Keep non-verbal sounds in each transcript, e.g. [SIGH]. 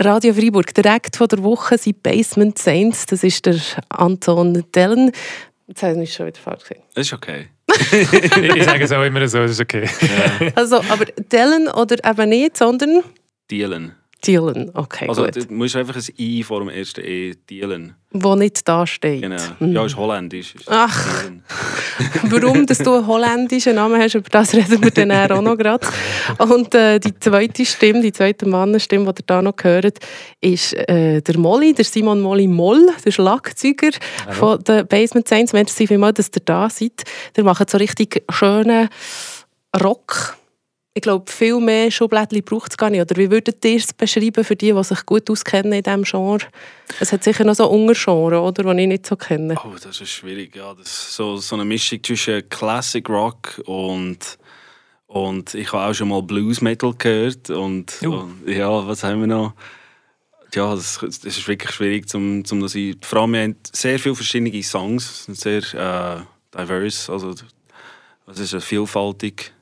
Radio Freiburg, direkt von der Woche sind Basement Saints. Das ist der Anton Dellen. Jetzt habe ich schon wieder falsch gesehen. Das ist okay. ich sage es auch immer so, das ist okay. Ja. Also, aber Dellen oder eben nicht, sondern Dealen. Dylan. Okay, Also gut. du musst einfach ein I vor dem ersten E. Dealen. Wo nicht da steht. Genau. Mhm. Ja, ist holländisch. Ist Ach. [LAUGHS] Warum dass du einen holländischen Namen hast, über das reden wir dann auch noch gerade. Und äh, die zweite Stimme, die zweite Mannenstimme, die ihr da noch hört, ist äh, der Molly, der Simon Molly Moll, der Schlagzeuger von den Basement Saints. Merci vielmals, dass ihr da seid. Der macht so richtig schönen Rock. Ich glaube, viel mehr Schublädchen braucht es gar nicht. Oder wie würdet ihr es beschreiben für die, die sich gut auskennen in diesem Genre? Es hat sicher noch so Untergenre, oder, die ich nicht so kenne. Oh, das ist schwierig. Ja, das ist so, so eine Mischung zwischen Classic Rock und, und ich habe auch schon mal Blues Metal gehört. Und, Uh. und ja, was haben wir noch? Ja, das, das ist wirklich schwierig, zum, zum das ich, vor allem wir haben sehr viele verschiedene Songs, sind sehr äh, diverse, also es ist vielfältig,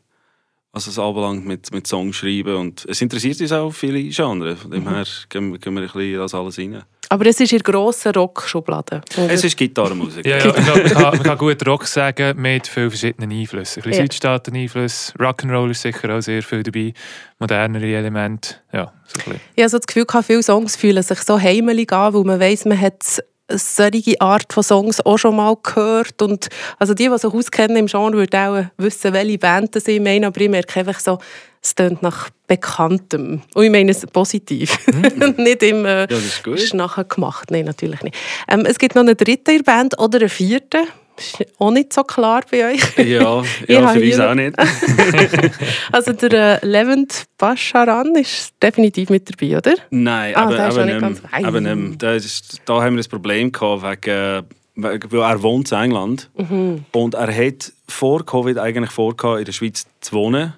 was es anbelangt mit, mit Songs schreiben und es interessiert uns auch viele Genres, von dem her gehen, wir- gehen wir ein bisschen in das alles rein. Aber es ist in der grossen Rock-Schublade. Es ist Gitarrenmusik. Ja, ja, [LAUGHS] man, kann, man kann gut Rock sagen mit vielen verschiedenen Einflüssen. Ein bisschen Ja. Südstaaten-Einfluss, Rock'n'Roll ist sicher auch sehr viel dabei, modernere Elemente, ja, so ein bisschen. Ich habe so das Gefühl, viele Songs fühlen sich so heimelig an, weil man weiss, man hat solche Art von Songs auch schon mal gehört. Und also die, die sich auskennen im Genre, würden auch wissen, welche Band das ich meine. Aber ich merke einfach so, es klingt nach Bekanntem. Und ich meine es positiv. [LAUGHS] nicht im äh, Ja, nachher gemacht. Nein, natürlich nicht. Ähm, es gibt noch eine dritte in der Band oder eine vierte. Ist auch nicht so klar bei euch. [LAUGHS] Ja, ja [LAUGHS] für uns auch nicht. [LAUGHS] Also der äh, Levent Bascharan ist definitiv mit dabei, oder? Nein, Ah, aber, der aber, nicht ganz- aber nicht, da, ist, da haben wir ein Problem gehabt, wegen, weil er wohnt in England Mhm. und er hat vor Covid eigentlich vor, in der Schweiz zu wohnen.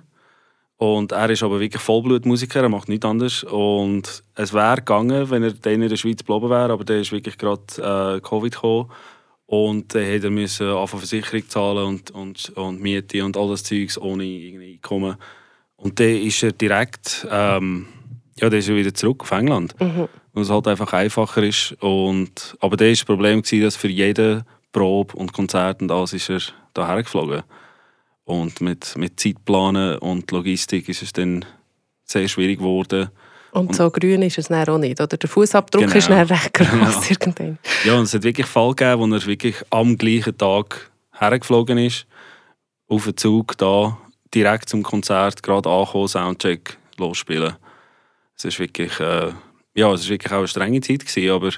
Und er ist aber wirklich Vollblutmusiker, er macht nichts anderes. Und es wäre gegangen, wenn er dann in der Schweiz geblieben wäre, aber dann ist wirklich gerade äh, Covid gekommen. Und dann hätte er müssen anfangen Versicherung zahlen und, und, und Miete und all das Zeugs ohne irgendwie Einkommen. Und dann ist er direkt, ähm, ja, dann ist er wieder zurück auf England. Weil es halt einfach einfacher ist. Und, aber dann war das Problem, gewesen, dass für jede Probe und Konzert und alles ist er hierher geflogen. Und mit, mit Zeitplanen und Logistik ist es dann sehr schwierig geworden. Und, so grün ist es dann auch nicht, oder? Der Fußabdruck Genau. ist dann recht groß Ja. irgendwann. Ja, und es hat wirklich Fall gegeben, wo er wirklich am gleichen Tag hergeflogen ist, auf den Zug da, direkt zum Konzert, gerade angekommen, Soundcheck, losspielen. Es ist wirklich, äh, ja, es ist wirklich auch eine strenge Zeit gewesen, aber er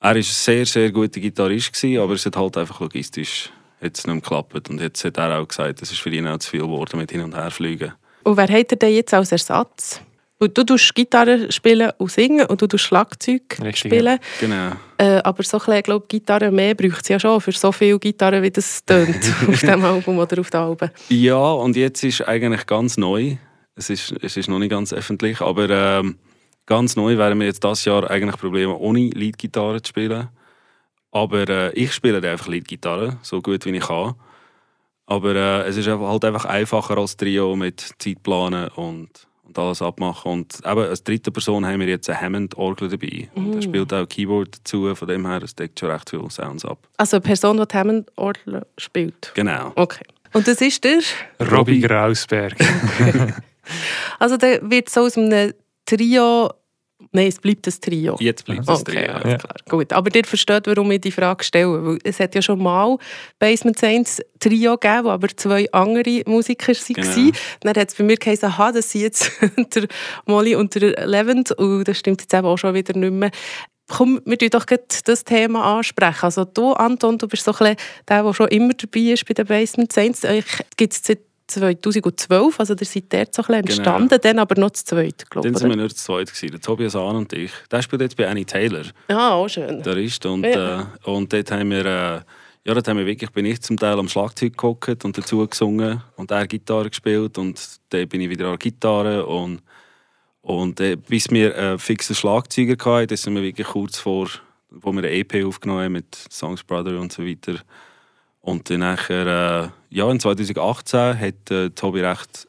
war ein sehr, sehr guter Gitarrist gewesen, aber es hat halt einfach logistisch jetzt nicht geklappt und jetzt hat er auch gesagt, es ist für ihn auch zu viel geworden mit hin und her fliegen. Und wer hat er denn jetzt als Ersatz? Und du tust Gitarre spielen und singen und du tust Schlagzeug Richtig, spielen. Genau. Äh, aber so ein glaube, Gitarre mehr braucht es ja schon für so viele Gitarren, wie das tönt [LAUGHS] auf dem Album oder auf den Alben. Ja, und jetzt ist eigentlich ganz neu. Es ist, es ist noch nicht ganz öffentlich, aber ähm, ganz neu wären wir jetzt das Jahr eigentlich Probleme ohne Leadgitarre zu spielen. Aber äh, ich spiele einfach Leadgitarre, so gut wie ich kann. Aber äh, es ist halt einfach einfacher als Trio mit Zeitplanen und, und alles abmachen. Und eben als dritte Person haben wir jetzt eine Hammond-Orgel dabei. Und er spielt auch Keyboard dazu, von dem her, es deckt schon recht viele Sounds ab. Also eine Person, die die Hammond-Orgel spielt. Genau. Okay. Und das ist der? Robbie Grausberg. [LAUGHS] Also der wird so aus einem Trio... Nein, es bleibt ein Trio. Jetzt bleibt es Okay, Trio. ja. klar. Gut. Aber ihr versteht, warum ich die Frage stelle. Weil es hat ja schon mal Basement Saints Trio gegeben, wo aber zwei andere Musiker waren. Genau. Dann hat es bei mir geheißen, aha, das sind jetzt [LAUGHS] der Molly und der Levent. Und das stimmt jetzt eben auch schon wieder nicht mehr. Komm, wir doch das Thema ansprechen. Also du, Anton, du bist so ein bisschen der, der schon immer dabei ist bei den Basement Saints. Gibt es seit 2012, also ihr seid dort so ein bisschen Genau. entstanden, dann aber noch zu zweit, glaube Dann ich. sind wir oder? nur zu zweit, gewesen, der Tobias Ahn und ich. Der spielt jetzt bei Annie Taylor, Ah, auch schön. der ist. Und, Ja. äh, und dort haben wir, äh, ja, dort haben wir wirklich, bin ich zum Teil am Schlagzeug gehockt und dazu gesungen und er Gitarre gespielt und dann bin ich wieder an der Gitarre und, und äh, bis wir einen fixen Schlagzeuger hatten, das sind wir wirklich kurz vor, wo wir eine EP aufgenommen haben mit Songs Brother und so weiter. Und dann nachher, äh, ja, in 2018 hat äh, Tobi recht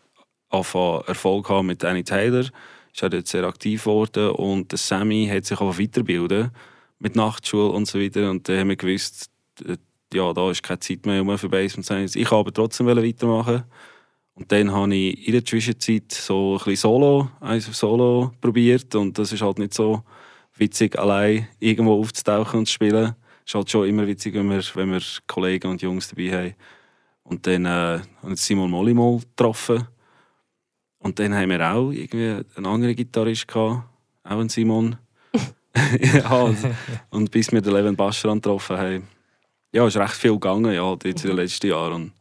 Erfolg gehabt mit Annie Taylor. ist er dort sehr aktiv geworden und der Sammy hat sich auch weiterbilden mit Nachtschule und so weiter und dann haben wir gewusst, äh, ja, da ist keine Zeit mehr für Basement Science. Ich aber trotzdem weitermachen. Und dann habe ich in der Zwischenzeit so ein bisschen Solo, eins auf Solo probiert und das ist halt nicht so witzig, allein irgendwo aufzutauchen und zu spielen. Es ist halt schon immer witzig, wenn wir, wenn wir Kollegen und Jungs dabei haben. Und dann äh, habe ich Simon Molly mal getroffen. Und dann haben wir auch irgendwie einen anderen Gitarrist gehabt, auch einen Simon. [LAUGHS] [LAUGHS] ja, und, und, bis wir den Levin Bascheran getroffen haben, ja, ist recht viel gegangen, ja, jetzt in den letzten Jahren.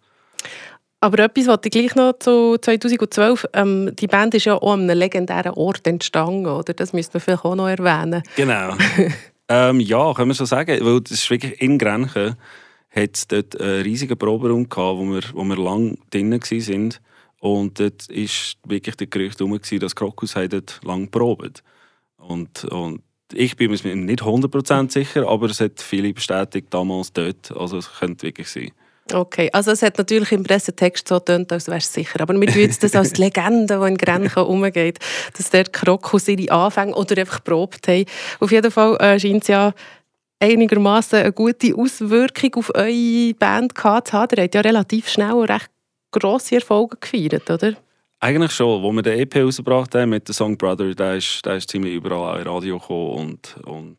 Aber etwas wollte ich gleich noch zu 2012. Ähm, die Band ist ja auch an einem legendären Ort entstanden, oder? Das müsste man vielleicht auch noch erwähnen. Genau. [LAUGHS] ähm, ja, können wir so sagen. Weil das ist wirklich in Grenchen hat es dort einen riesigen Proberaum gehabt, wo wir, wo wir lang drinnen waren. Und dort war wirklich der Gerücht herum, dass Krokus dort lang probiert. Und, und ich bin mir nicht 100% sicher, aber es hat viele bestätigt damals dort. Also es könnte wirklich sein. Okay, also es hat natürlich im Pressetext so getönt, als wärst du sicher. Aber wir tun das als [LAUGHS] Legende, die in Grenchen umgeht, dass der Krokus ihre Anfänge oder einfach probt haben. Auf jeden Fall äh, scheint es ja einigermaßen eine gute Auswirkung auf eure Band gehabt zu haben. Ihr habt ja relativ schnell recht grosse Erfolge gefeiert, oder? Eigentlich schon. Als wir den EP rausgebracht haben mit dem Song Brother, der ist, der ist ziemlich überall im Radio gekommen und, und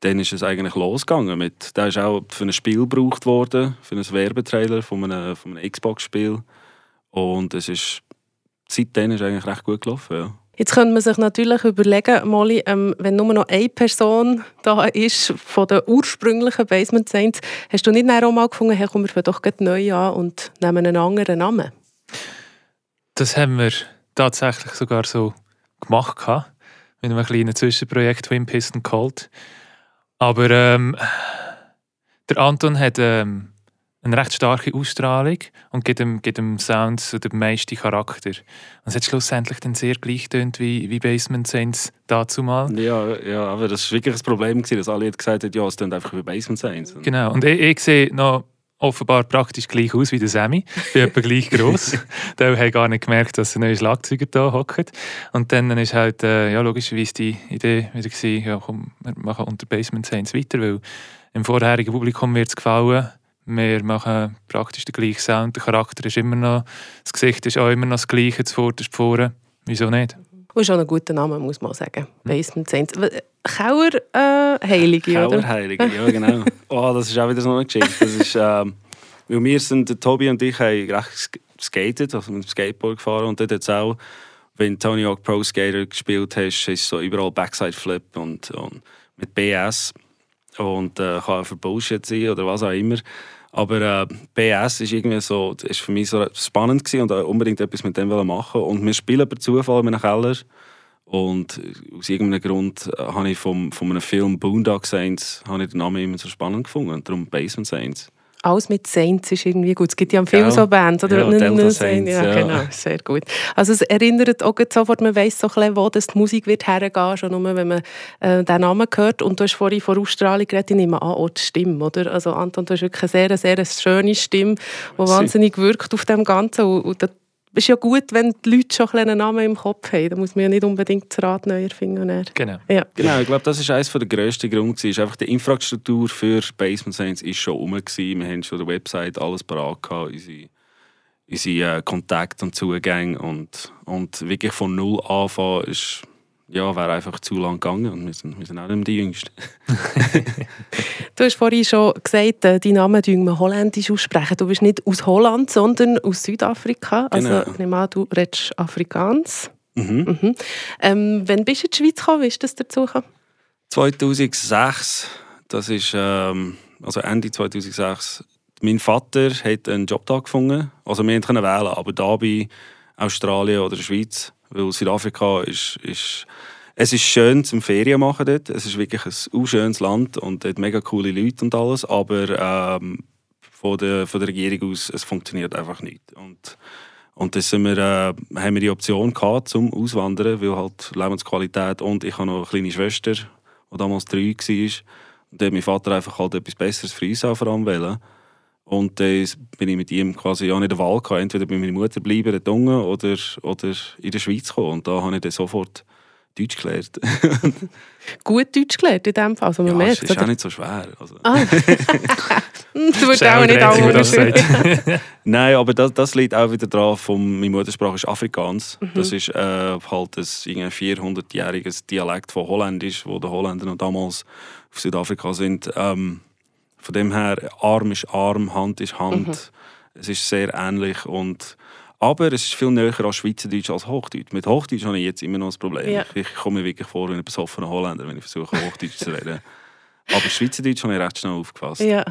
dann ist es eigentlich losgegangen. Mit, der ist auch für ein Spiel gebraucht worden, für einen Werbetrailer von einem, von einem Xbox-Spiel. Und es ist, seitdem ist es eigentlich recht gut gelaufen. Ja. Jetzt könnte man sich natürlich überlegen, Molly, ähm, wenn nur noch eine Person da ist von den ursprünglichen Basement Saints, hast du nicht auch mal gefunden, hey, komm, wir doch neu an und nehmen einen anderen Namen? Das haben wir tatsächlich sogar so gemacht, mit einem kleinen Zwischenprojekt Twin Piston Cold. Aber ähm, der Anton hat ähm, eine recht starke Ausstrahlung und gibt dem, gibt dem Sound so den meisten Charakter. Und es hat schlussendlich dann sehr gleich tönt wie, wie Basement Saints dazu mal. Ja, ja, aber das war wirklich das Problem, dass alle gesagt haben, ja, es tönt einfach wie Basement Saints. Genau, und ich, ich sehe noch offenbar praktisch gleich aus wie der Sammy. Ich bin etwa gleich gross. der hat gar nicht gemerkt, dass ein neuer Schlagzeuger da hockt. Und dann ist halt äh, ja, logischerweise die Idee wieder gewesen, ja, komm, wir machen unter Basement Saints weiter, weil im vorherigen Publikum wird es gefallen. Wir machen praktisch den gleichen Sound. Der Charakter ist immer noch, das Gesicht ist auch immer noch das gleiche, das Vorderste vorne. Wieso nicht? Und ist auch ein guter Name, muss man sagen. Basement Saints. Kauer äh, Heilige, Kauer oder? Heilige, ja genau. [LAUGHS] oh, das ist auch wieder so eine Geschichte. Das ist, ähm, weil wir sind, Tobi und ich haben recht skated, also mit dem Skateboard gefahren und dort es auch, wenn Tony Hawk Pro Skater gespielt hast, ist so überall Backside Flip und, und mit BS und äh, kann auch für Bullshit sein oder was auch immer. Aber äh, BS ist irgendwie so, ist für mich so spannend gewesen und unbedingt etwas mit dem machen. Und wir spielen per Zufall in einem Keller. Und aus irgendeinem Grund äh, habe ich vom, von einem Film Boondock Saints ich den Namen immer so spannend gefunden. Und darum Basement Saints alles mit Saints ist irgendwie gut. Es gibt ja am Film so Bands. Oder? Ja, Delta Saints, ja, ja, genau, sehr gut. Also es erinnert auch sofort, man weiss so ein wo das die Musik wird hergehen, schon nur, wenn man äh, den Namen hört. Und du hast vorhin von Ausstrahlung geredet, ich nehme an, auch die Stimme, oder? Also Anton, du hast wirklich eine sehr, sehr schöne Stimme, die wahnsinnig wirkt auf dem Ganzen. Und, und ist ja gut, wenn die Leute schon einen Namen im Kopf haben. Da muss man ja nicht unbedingt das Rad neu erfinden. Genau. Ja. genau. Ich glaube, das ist eines der grössten Gründe. Ist einfach die Infrastruktur für Basement Science ist schon rum. Wir haben schon der Website alles parat gehabt, unsere, unsere äh, Kontakte und Zugänge. Und, und wirklich von null anfangen ist ja, wäre einfach zu lang gegangen und wir sind, wir sind auch nicht die Jüngsten. [LAUGHS] du hast vorhin schon gesagt, äh, deinen Namen wir holländisch aussprechen. Du bist nicht aus Holland, sondern aus Südafrika. Also, genau. ich nehme an, du redest Afrikaans. Mhm. Mhm. Ähm, wann bist du in die Schweiz gekommen? Wie ist das dazu gekommen? 2006. Das ist ähm, also Ende 2006. Mein Vater hat einen Job da gefunden. Also wir konnten wählen, aber da bei Australien oder der Schweiz weil Südafrika ist, ist, es ist schön zum Ferien machen dort. Es ist wirklich ein schönes Land und dort mega coole Leute und alles. Aber ähm, von, der, von der Regierung aus, es funktioniert einfach nicht. Und, und dann sind wir, äh, haben wir die Option gehabt, zum Auswandern, weil halt Lebensqualität und ich habe noch eine kleine Schwester, die damals drei war. Und dann hat mein Vater einfach halt etwas Besseres für uns auch vor allem wollen. Und dann bin ich mit ihm quasi auch nicht der Wahl gehabt, entweder bei meiner Mutter bleiben, dort unten, oder, oder in der Schweiz kommen. Und da habe ich dann sofort Deutsch gelernt. [LAUGHS] Gut Deutsch gelernt in dem Fall, also man ja, merkt es ist auch nicht so schwer. Also. Ah. [LAUGHS] du würdest auch nicht das sagt. [LAUGHS] Nein, aber das, das liegt auch wieder daran, von, meine Muttersprache ist Afrikaans. Mhm. Das ist äh, halt ein irgendwie 400-jähriges Dialekt von Holländisch, wo die Holländer noch damals auf Südafrika sind. Ähm, von dem her, Arm ist Arm, Hand ist Hand. Mhm. Es ist sehr ähnlich und aber es ist viel näher an Schweizerdeutsch als Hochdeutsch. Mit Hochdeutsch habe ich jetzt immer noch ein Problem. Ja. Ich, ich komme mir wirklich vor wie ein besoffener Holländer, wenn ich versuche, Hochdeutsch zu reden. Aber Schweizerdeutsch habe ich recht schnell aufgefasst. Ja,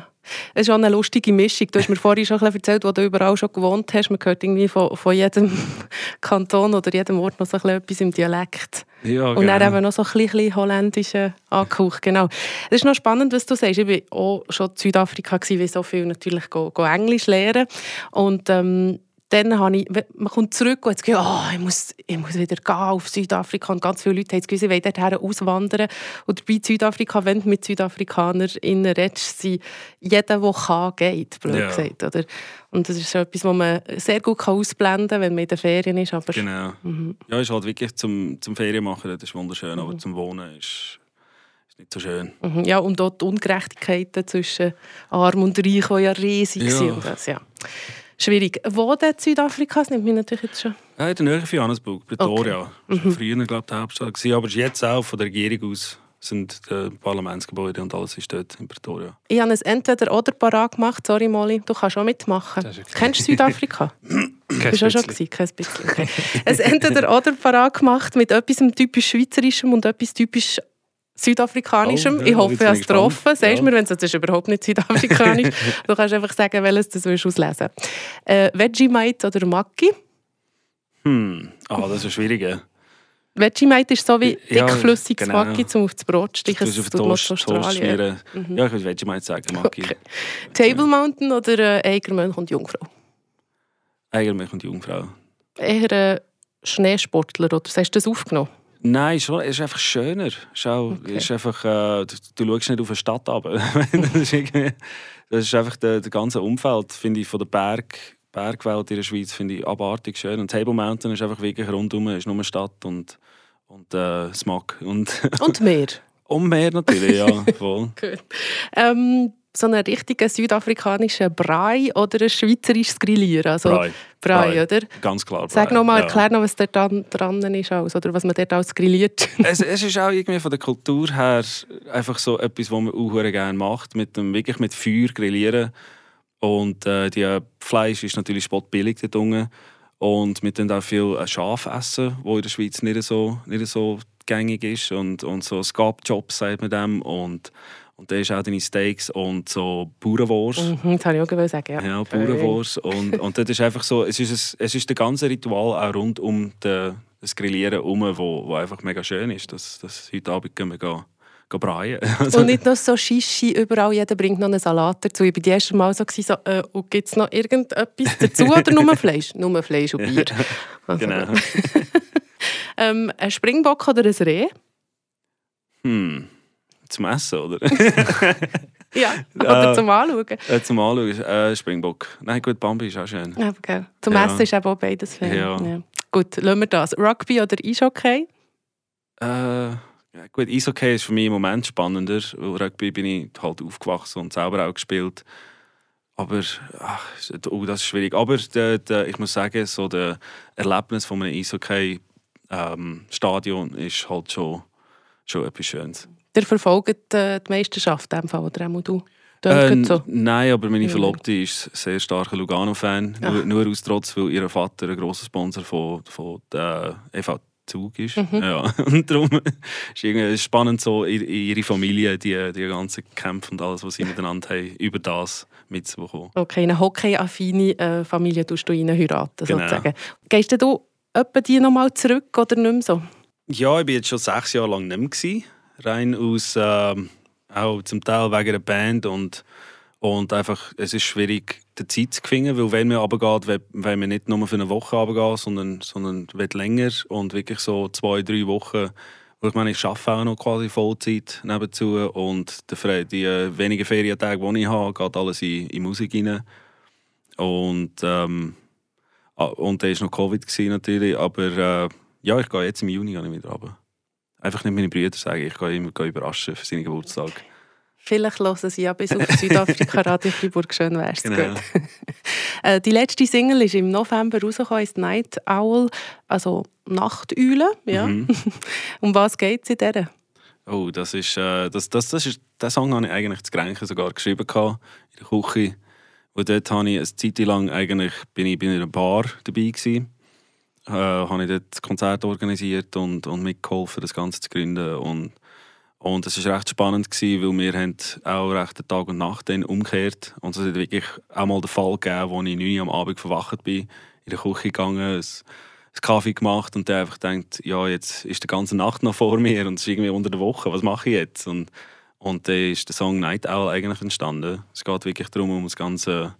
es ist auch eine lustige Mischung. Du hast mir vorhin schon erzählt, wo du überall schon gewohnt hast. Man hört irgendwie von, von jedem [LAUGHS] Kanton oder jedem Ort noch so ein bisschen etwas im Dialekt. Ja, Und dann genau. eben noch so ein bisschen, holländischen angehaucht. Genau. Es ist noch spannend, was du sagst. Ich war auch schon in Südafrika, gewesen, wie so viel natürlich go, go Englisch lernen. Und ähm, dann habe ich, man kommt zurück und hat Gefühl, oh, ich, muss, ich muss wieder gehen auf Südafrika. Und ganz viele Leute haben Gefühl, sie wollen dorthin auswandern. Und dabei in Südafrika, wenn du mit SüdafrikanerInnen redest, sind jeder, der kann, geht, blöd Ja. gesagt. Oder? Und das ist so etwas, was man sehr gut kann ausblenden kann, wenn man in den Ferien ist. Aber Genau. Ja, ist halt wirklich zum, zum Ferien machen, das ist wunderschön, aber zum Wohnen ist, nicht so schön. Mhm, Ja, und dort die Ungerechtigkeiten zwischen Arm und Reich, die ja riesig Ja. sind. Das, ja. Schwierig. Wo denn in Südafrika? Das nimmt mich natürlich jetzt schon. Ja, in der Nähe von Johannesburg, Pretoria. Das war früher, glaube ich, die Hauptstadt. gewesen, Aber jetzt auch von der Regierung aus sind die Parlamentsgebäude und alles ist dort in Pretoria. Ich habe es entweder oder parat gemacht. Sorry, Molly, du kannst auch mitmachen. Okay. Kennst du Südafrika? [LAUGHS] Kein Bist du auch schon gewesen? Kein bisschen. Okay. Es entweder oder parat gemacht mit etwas typisch Schweizerischem und etwas typisch Südafrikanischem. Oh, ja, ich hoffe, ich habe es getroffen. Sagst Ja. mir, wenn es ist überhaupt nicht südafrikanisch. [LAUGHS] du kannst einfach sagen, welches du willst auslesen äh, Vegemite oder Maki? Hm, ah, das ist schwierig. Vegemite ist so wie Ja, dickflüssiges genau. Maki zum auf das Brot zu stechen. Das auf tut man Toast, Toast schmieren. Ja, ich würde Vegemite sagen, mag ich. Okay. Table Mountain oder äh, Eigermönch und Jungfrau? Eigentlich und Jungfrau. Eher ein Schneesportler, oder hast du das aufgenommen? Nein, schon, es ist einfach schöner. Schau, Okay. es ist einfach, äh, du, du schaust nicht auf eine Stadt ab. [LAUGHS] das, ist das ist einfach der, der ganze Umfeld, finde ich, von der Berg, Bergwelt in der Schweiz, finde ich abartig schön. Und Table Mountain ist einfach wirklich rundum, ist nur eine Stadt und, und äh, Smog. Und, [LAUGHS] Und mehr. und mehr natürlich, ja, [LAUGHS] voll. Gut. Ähm, so einen richtigen südafrikanischen Brei oder ein schweizerisches Grillieren? Also Brei. Brei, oder? Ganz klar. Sag nochmal, ja. erklär noch, was dort dran, ist alles, oder was man dort alles grilliert. [LAUGHS] es, es ist auch irgendwie von der Kultur her einfach so etwas, was man auch gerne macht, mit dem, wirklich mit Feuer grillieren. Und äh, die äh, Fleisch ist natürlich spottbillig dort unten. Und wir dann auch viel äh, Schaf essen, wo in der Schweiz nicht so, nicht so gängig ist. Und, und so Scab-Job sagt man dem. Und, und da ist auch deine Steaks und so Bauernwurst. Mhm, das wollte ich auch gewollt sagen, ja. Ja, Bauernwurst. Und, und das ist einfach so, es ist, ein, es ist der ganze Ritual auch rund um den, das Grillieren herum, wo, wo einfach mega schön ist. Das, das heute Abend gehen wir gehen. [LAUGHS] Also, Und nicht noch so Shishi überall, jeder bringt noch einen Salat dazu. Ich war die erste Mal so, so äh, gibt es noch irgendetwas dazu oder nur Fleisch? [LAUGHS] nur Fleisch und Bier. [LAUGHS] Also, genau. ähm, ein Springbock oder ein Reh? Hm. Zum Essen, oder? [LAUGHS] Ja, [LAUGHS] oder zum Anschauen. äh, zum Anschauen, äh, Springbock. Nein, gut, Bambi ist auch schön. Ja, gell. Zum Ja. Essen ist eben auch beides fair. Ja. Gut, lassen wir das. Rugby oder Eishockey? Äh, ja, gut, Eishockey ist für mich im Moment spannender, weil Rugby bin ich halt aufgewachsen und selber auch gespielt. Aber ach, oh, das ist schwierig. Aber der, der, ich muss sagen, so der Erlebnis von einem Eishockey-Stadion ist halt schon, schon etwas Schönes. Der verfolgt äh, die Meisterschaft, in dem Fall, oder auch du? Äh, so. Nein, aber meine. Verlobte ist sehr starker Lugano-Fan. Ach. Nur, nur aus Trotz, weil ihr Vater ein grosser Sponsor von, von der EV Zug ist. Mhm. Ja. [LAUGHS] Und darum ist irgendwie spannend, so ihre Familie, die, die ganzen Kämpfe und alles, was sie miteinander haben, über das mitzubekommen. Okay, eine hockey-affine äh, Familie tust du rein heiraten, Genau. sozusagen. Gehst du etwa die nochmal zurück oder nicht mehr so? Ja, ich war jetzt schon sechs Jahre lang nicht mehr. Rein aus, ähm, auch zum Teil wegen der Band und, und einfach, es ist schwierig, die Zeit zu finden, weil wenn man runtergeht, will, man nicht nur für eine Woche runtergehen, sondern, sondern will länger und wirklich so zwei, drei Wochen, wo ich meine, ich arbeite auch noch quasi Vollzeit nebenzu und die, die äh, wenigen Ferientage, die ich habe, geht alles in, in Musik rein. Und, ähm, ah, und da war noch Covid natürlich, aber äh, ja, ich gehe jetzt im Juni ich wieder runter. Einfach nicht meine Brüder sagen, ich gehe immer überraschen für seinen Geburtstag. Vielleicht hören sie ja bis auf Südafrika [LAUGHS] Radio Fribourg. Schön wär's. Genau. Gut. [LAUGHS] Äh, die letzte Single ist im November rausgekommen, ist Night Owl, also Nachteule. Ja. Mhm. [LAUGHS] um was geht es in dieser? Oh, das ist, äh, das, das, das ist, den Song habe ich eigentlich zu Grenchen sogar geschrieben gehabt, in der Küche. Und dort habe ich eine Zeit lang eigentlich, bin ich bei einer Bar dabei gewesen. Äh, habe ich dort Konzert organisiert und, und mitgeholfen, das Ganze zu gründen. Und, und es war recht spannend, gewesen, weil wir haben auch recht Tag und Nacht dann umgekehrt. Und es hat wirklich auch mal den Fall gegeben, wo ich 9 Uhr am Abend verwacht bin, in der Küche gegangen, ein, ein Kaffee gemacht und dann einfach denkt, ja, jetzt ist die ganze Nacht noch vor mir und es ist irgendwie unter der Woche, was mache ich jetzt? Und, und dann ist der Song Night Owl eigentlich entstanden. Es geht wirklich darum, um das ganze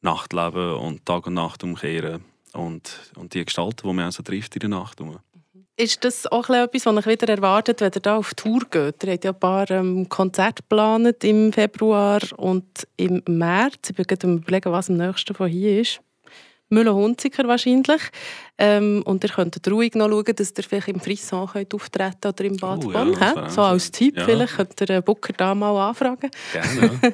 Nachtleben und Tag und Nacht umkehren und, und die Gestalten, die man auch trifft in der Nacht. Rum. Ist das auch etwas, was ich wieder erwartet, wenn ihr da auf Tour geht? Ihr habt ja ein paar ähm, Konzerte geplant im Februar und im März. Ich bin gerade überlegen, was am nächsten von hier ist. Müller-Hunziker wahrscheinlich. Ähm, und ihr könnt ruhig noch schauen, dass ihr vielleicht im Frisson könnt auftreten oder im Bad Oh ja, so als. Tipp Ja. vielleicht könnt ihr den Booker da mal anfragen. Gerne. [LAUGHS]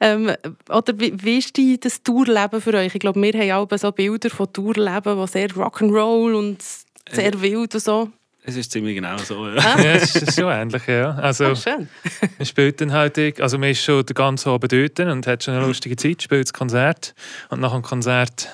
Ähm, oder wie, wie ist die, das Tourleben für euch? Ich glaube, wir haben auch so Bilder von Tourleben, die sehr Rock'n'Roll und sehr wild und so. Es ist ziemlich genau so. Ja. Ah, Ja, es ist schon ähnlich, ja. Also, ah, schön. [LAUGHS] man spielt dann halt, also man ist schon den ganzen Abend dort und hat schon eine lustige Zeit, spielt das Konzert und nach dem Konzert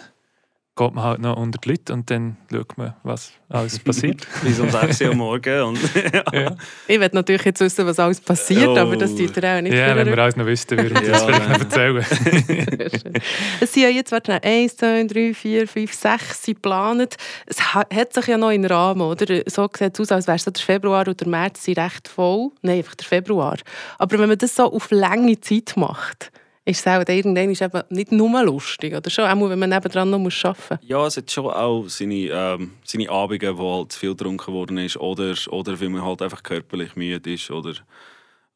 geht man halt noch unter die Leute und dann schaut man, was alles [LAUGHS] passiert. Bis um 6 Uhr Morgen. Und, [LAUGHS] ja. Ich will natürlich jetzt wissen, was alles passiert, Oh. aber das tut ihr auch nicht ja, wenn wir alles noch wüssten, würden wir das Ja, vielleicht noch erzählen. [LAUGHS] Es sind ja jetzt warte, 1, 2, 3, 4, 5, 6 sind geplant. Es ha- hat sich ja noch in Rahmen, oder? So sieht es aus, als wäre so der Februar oder der März sind recht voll. Nein, einfach der Februar. Aber wenn man das so auf lange Zeit macht, ist es auch irgendwann ist eben nicht nur lustig, oder schon? Auch wenn man nebendran noch muss arbeiten muss. Ja, es hat schon auch seine, ähm, seine Abende, wo halt zu viel getrunken worden ist oder, oder weil man halt einfach körperlich müde ist oder,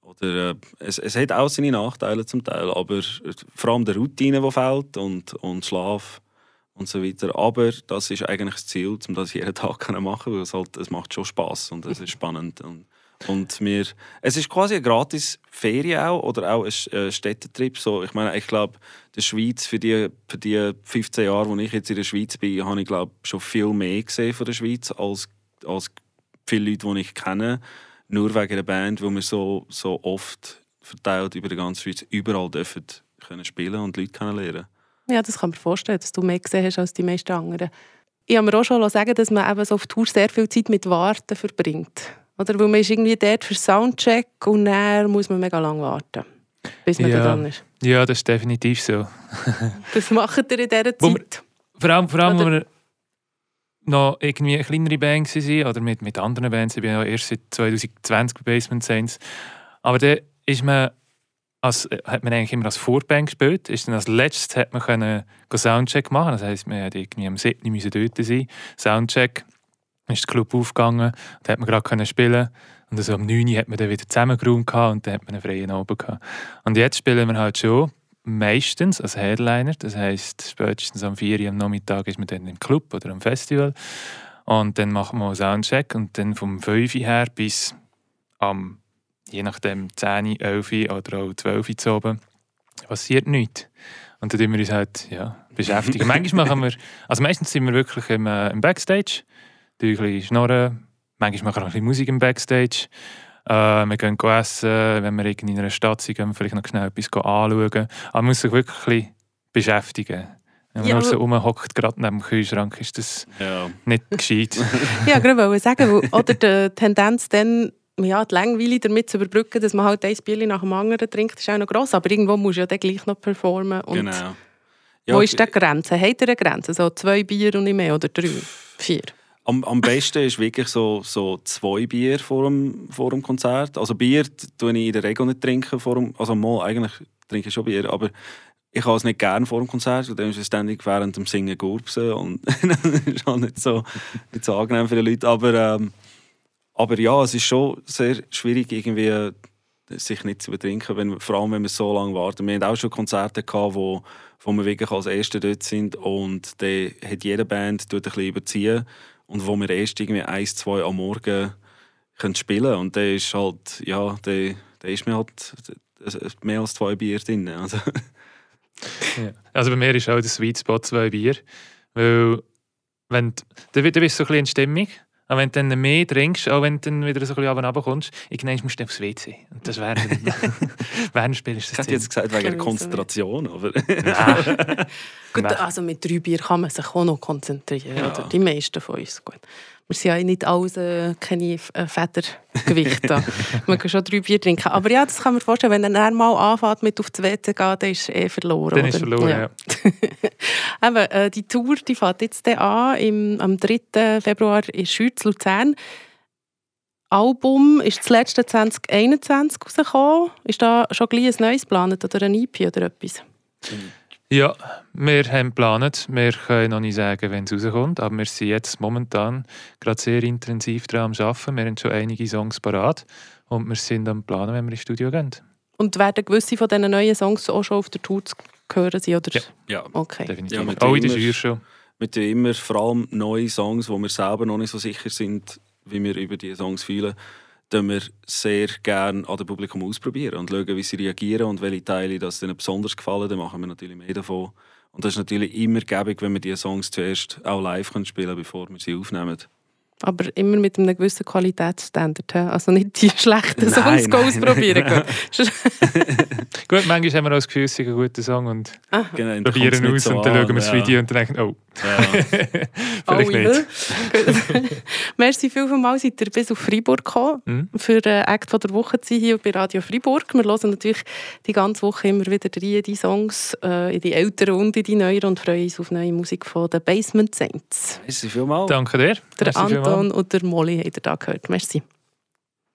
oder äh, es, es hat auch seine Nachteile zum Teil, aber vor allem der Routine, die fehlt und, und Schlaf und so weiter. Aber das ist eigentlich das Ziel, um das jeden Tag [LAUGHS] können machen, weil es halt, es macht schon Spaß und es ist spannend und und wir, es ist quasi eine gratis Ferien auch oder auch ein äh, Städtetrip. So, ich meine, ich glaube, der Schweiz für die, für die 15 Jahre, wo ich jetzt in der Schweiz bin, habe ich glaube schon viel mehr gesehen von der Schweiz als, als viele Leute, die ich kenne. Nur wegen der Band, wo wir so, so oft verteilt über die ganze Schweiz überall dürfen können spielen und Leute kennenlernen. Ja, das kann man vorstellen, dass du mehr gesehen hast als die meisten anderen. Ich habe mir auch schon sagen dass man eben so auf Tour sehr viel Zeit mit Warten verbringt. Oder? Weil man ist irgendwie dort für Soundcheck und dann muss man mega lange warten, bis man Ja. da dran ist. Ja, das ist definitiv so. [LAUGHS] Das macht ihr in dieser Wo wir- Zeit. Vor allem, vor allem wo wir noch irgendwie eine kleinere Band waren oder mit, mit anderen Bands. Ich bin ja erst seit 2020 bei Basement Saints. Aber da ist man als, äh, hat man eigentlich immer als Vorband gespielt. Ist dann als letztes hat man können Soundcheck machen. Das heisst, man hätte irgendwie am 7. müssen dort sein. Soundcheck. Dann ist der Club aufgegangen und hat man gerade spielen. Und also am 9. Uhr hat man dann wieder zusammengeräumt und dann hat man einen freien Abend gehabt. Und jetzt spielen wir halt schon meistens als Headliner. Das heisst, spätestens am 4 Uhr am Nachmittag ist man dann im Club oder am Festival. Und dann machen wir einen Soundcheck und dann vom 5 Uhr her bis am, je nachdem, 10, 11 oder auch 12 Uhr zu oben, passiert nichts. Und dann tun wir uns halt ja, beschäftigen. [LAUGHS] Manchmal machen wir, also meistens sind wir wirklich im, äh, im Backstage, tun ein bisschen schnorren, manchmal machen wir auch ein bisschen Musik im Backstage. Äh, wir gehen essen, wenn wir in einer Stadt sind, gehen wir vielleicht noch schnell etwas anschauen. Aber man muss sich wirklich ein bisschen beschäftigen. Wenn man Ja, nur so rumhockt, gerade neben dem Kühlschrank, ist das Ja. nicht gescheit. [LAUGHS] [LAUGHS] Ja, gerade wollte sagen, oder die Tendenz dann, ja, die Langweile damit zu überbrücken, dass man halt ein Bier nach dem anderen trinkt, ist auch noch gross. Aber irgendwo musst du ja dann gleich noch performen. Und Genau. Wo ist die Grenze? Habt ihr eine Grenze? So zwei Bier und nicht mehr oder drei? Vier? Am, am besten ist wirklich so, so zwei Bier vor dem, vor dem Konzert. Also Bier tue ich in der Regel nicht trinken vor dem, also mal eigentlich trinke ich schon Bier, aber ich habe es nicht gerne vor dem Konzert, weil dann ist es ständig während dem Singen gurpsen und [LAUGHS] das ist halt nicht so, nicht so angenehm für die Leute. Aber, ähm, aber ja, es ist schon sehr schwierig irgendwie äh, sich nicht zu betrinken, wenn, vor allem wenn wir so lange warten. Wir hatten auch schon Konzerte gehabt, wo, wo wir wirklich als Erste dort sind und dann hat jede Band ein bisschen überziehen und wo wir erst irgendwie eins, zwei am Morgen können spielen und der ist halt, ja, der, der ist mir halt mehr als zwei Bier drin. [LAUGHS] Also, ja. also bei mir ist auch der Sweet Spot zwei Bier, weil wenn, du, du bist so ein bisschen in Stimmung aber wenn du dann mehr trinkst, auch wenn du dann wieder so ein bisschen runterkommst, irgendwann musst du aufs WC. Und das wäre während dem Spiel ist das Ich hätte jetzt gesagt, wegen der Konzentration, aber... [LAUGHS] [LAUGHS] Gut, also mit drei Bier kann man sich auch noch konzentrieren, ja. oder? Die meisten von uns. Gut wir sind ja nicht alles äh, keine äh, Federgewichte. man kann schon drei Bier trinken. Aber ja, das kann man vorstellen, wenn er mal anfängt mit auf die WC gehen, dann ist er eh verloren. Dann ist verloren, ja. ja. [LAUGHS] Eben, äh, die Tour die fängt jetzt an, im, am 3. Februar in Schütz, Luzern. Album ist das letzte 2021 rausgekommen. Ist da schon gleich ein neues geplant oder ein EP oder etwas? Mhm. Ja, wir haben geplant. Wir können noch nicht sagen, wenn es rauskommt, aber wir sind jetzt momentan gerade sehr intensiv daran am Arbeiten. Wir haben schon einige Songs parat und wir sind am Planen, wenn wir ins Studio gehen. Und werden gewisse von diesen neuen Songs auch schon auf der Tour zu hören sein? Oder? Ja, ja. Okay. definitiv. Ja, auch in der Jury schon. Wir tun immer vor allem neue Songs, wo wir selber noch nicht so sicher sind, wie wir über diese Songs fühlen dann wir sehr gerne an dem Publikum ausprobieren und schauen, wie sie reagieren und welche Teile das ihnen besonders gefallen. Dann machen wir natürlich mehr davon. Und das ist natürlich immer gäbig, wenn wir diese Songs zuerst auch live spielen können, bevor wir sie aufnehmen. Aber immer mit einem gewissen Qualitätsstandard. Also nicht die [LAUGHS] schlechten Songs nein, ausprobieren. [LAUGHS] Nein, Gut, manchmal haben wir auch das Gefühl, es ist ein guter Song und genau, probieren aus so und dann schauen wir das Video und dann denken, oh, ja. [LAUGHS] vielleicht oh, nicht. [LAUGHS] Merci vielmals, seid ihr bis auf Freiburg gekommen, mhm. für den Act von der Woche zu sein hier bei Radio Freiburg. Wir hören natürlich die ganze Woche immer wieder rein, die Songs äh, in die älteren und in die neueren und freuen uns auf neue Musik von den Basement Saints. Merci vielmals. Danke dir. Der Merci Anton vielmals. und der Molly habt ihr da gehört. Merci.